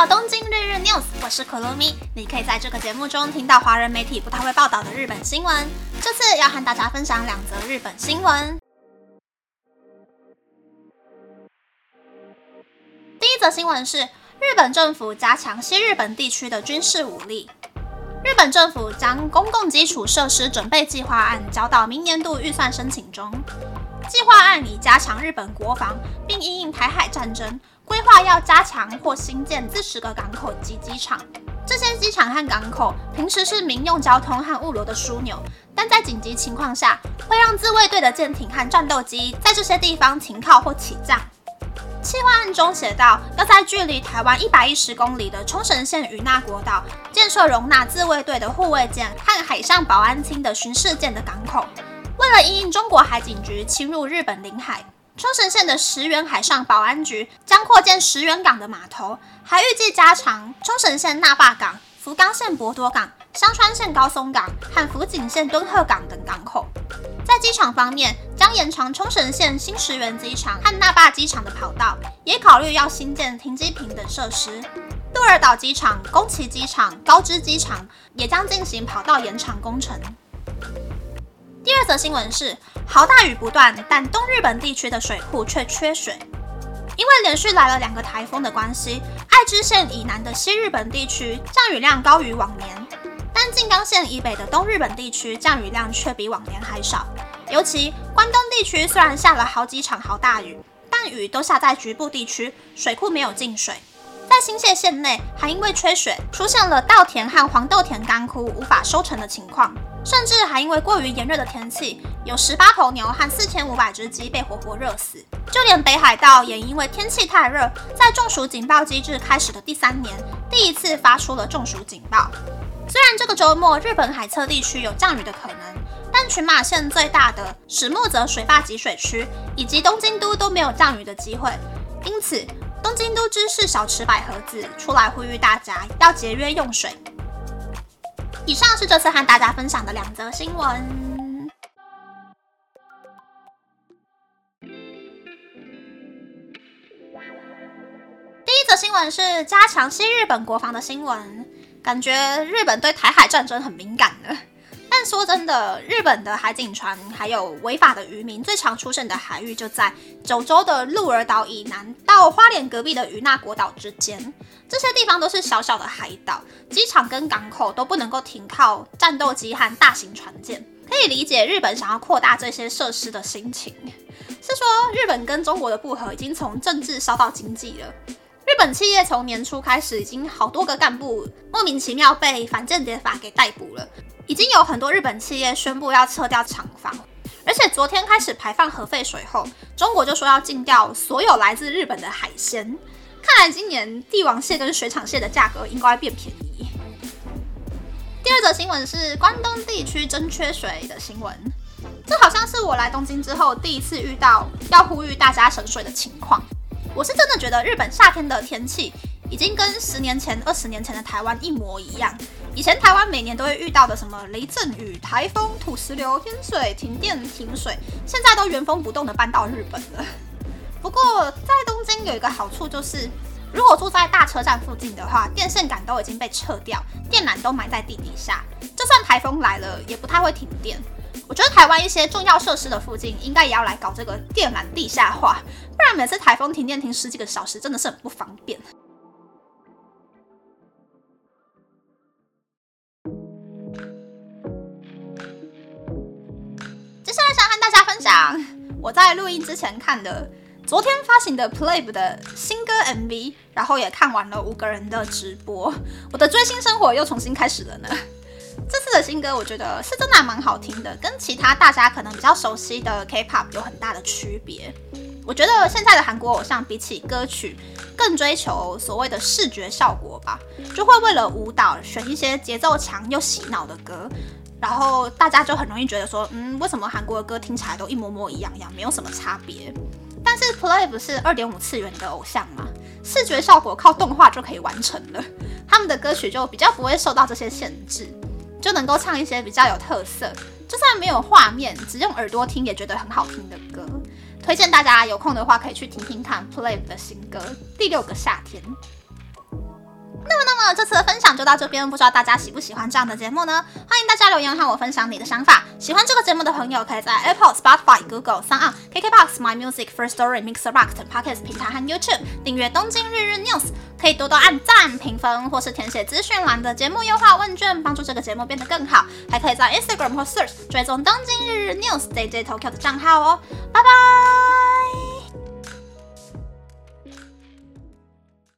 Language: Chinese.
到东京日日 news，我是可露咪。你可以在这个节目中听到华人媒体不太会报道的日本新闻。这次要和大家分享两则日本新闻。第一则新闻是日本政府加强西日本地区的军事武力。日本政府将公共基础设施准备计划案交到明年度预算申请中。计划案以加强日本国防，并因应台海战争。规划要加强或新建四十个港口及机场，这些机场和港口平时是民用交通和物流的枢纽，但在紧急情况下，会让自卫队的舰艇和战斗机在这些地方停靠或起降。计划案中写道，要在距离台湾一百一十公里的冲绳县与那国岛建设容纳自卫队的护卫舰和海上保安厅的巡视舰的港口，为了因应中国海警局侵入日本领海。冲绳县的石垣海上保安局将扩建石垣港的码头，还预计加长冲绳县那霸港、福冈县博多港、香川县高松港和福井县敦贺港等港口。在机场方面，将延长冲绳县新石垣机场和那霸机场的跑道，也考虑要新建停机坪等设施。鹿儿岛机场、宫崎机场、高知机场也将进行跑道延长工程。的新闻是，豪大雨不断，但东日本地区的水库却缺水。因为连续来了两个台风的关系，爱知县以南的西日本地区降雨量高于往年，但静冈县以北的东日本地区降雨量却比往年还少。尤其关东地区虽然下了好几场好大雨，但雨都下在局部地区，水库没有进水。在新泻县内，还因为缺水，出现了稻田和黄豆田干枯，无法收成的情况。甚至还因为过于炎热的天气，有十八头牛和四千五百只鸡被活活热死。就连北海道也因为天气太热，在中暑警报机制开始的第三年，第一次发出了中暑警报。虽然这个周末日本海侧地区有降雨的可能，但群马县最大的史木泽水坝集水区以及东京都都没有降雨的机会。因此，东京都知事小池百合子出来呼吁大家要节约用水。以上是这次和大家分享的两则新闻。第一则新闻是加强西日本国防的新闻，感觉日本对台海战争很敏感呢。但说真的，日本的海警船还有违法的渔民最常出现的海域就在九州的鹿儿岛以南到花莲隔壁的与那国岛之间。这些地方都是小小的海岛，机场跟港口都不能够停靠战斗机和大型船舰，可以理解日本想要扩大这些设施的心情。是说日本跟中国的不和已经从政治烧到经济了。日本企业从年初开始，已经好多个干部莫名其妙被反间谍法给逮捕了，已经有很多日本企业宣布要撤掉厂房，而且昨天开始排放核废水后，中国就说要禁掉所有来自日本的海鲜。看来今年帝王蟹跟水产蟹的价格应该变便宜。第二则新闻是关东地区真缺水的新闻，这好像是我来东京之后第一次遇到要呼吁大家省水的情况。我是真的觉得日本夏天的天气已经跟十年前、二十年前的台湾一模一样。以前台湾每年都会遇到的什么雷阵雨、台风、土石流、天水、停电、停水，现在都原封不动的搬到日本了。不过，在东京有一个好处就是，如果住在大车站附近的话，电线杆都已经被撤掉，电缆都埋在地底下，就算台风来了，也不太会停电。我觉得台湾一些重要设施的附近，应该也要来搞这个电缆地下化，每次台风停电停十几个小时，真的是很不方便。接下来想和大家分享我在录音之前看的。昨天发行的 Play 的新歌 MV，然后也看完了五个人的直播，我的追星生活又重新开始了呢。这次的新歌我觉得是真的蛮好听的，跟其他大家可能比较熟悉的 K-pop 有很大的区别。我觉得现在的韩国偶像比起歌曲更追求所谓的视觉效果吧，就会为了舞蹈选一些节奏强又洗脑的歌，然后大家就很容易觉得说，嗯，为什么韩国的歌听起来都一模模一样样，没有什么差别？但是 Play 不是二点五次元的偶像吗？视觉效果靠动画就可以完成了，他们的歌曲就比较不会受到这些限制，就能够唱一些比较有特色，就算没有画面，只用耳朵听也觉得很好听的歌。推荐大家有空的话可以去听听看 Play 的新歌《第六个夏天》。那，这次的分享就到这边，不知道大家喜不喜欢这样的节目呢？欢迎大家留言和我分享你的想法。喜欢这个节目的朋友，可以在 Apple、Spotify、Google、s o u n KKBox、My Music、First Story、Mixer、Box、Podcast 平台和 YouTube 订阅《东京日日 News》，可以多多按赞、评分，或是填写资讯栏的节目优化问卷，帮助这个节目变得更好。还可以在 Instagram 或 Search 追踪《东京日日 News》JJ Tokyo 的账号哦。拜拜。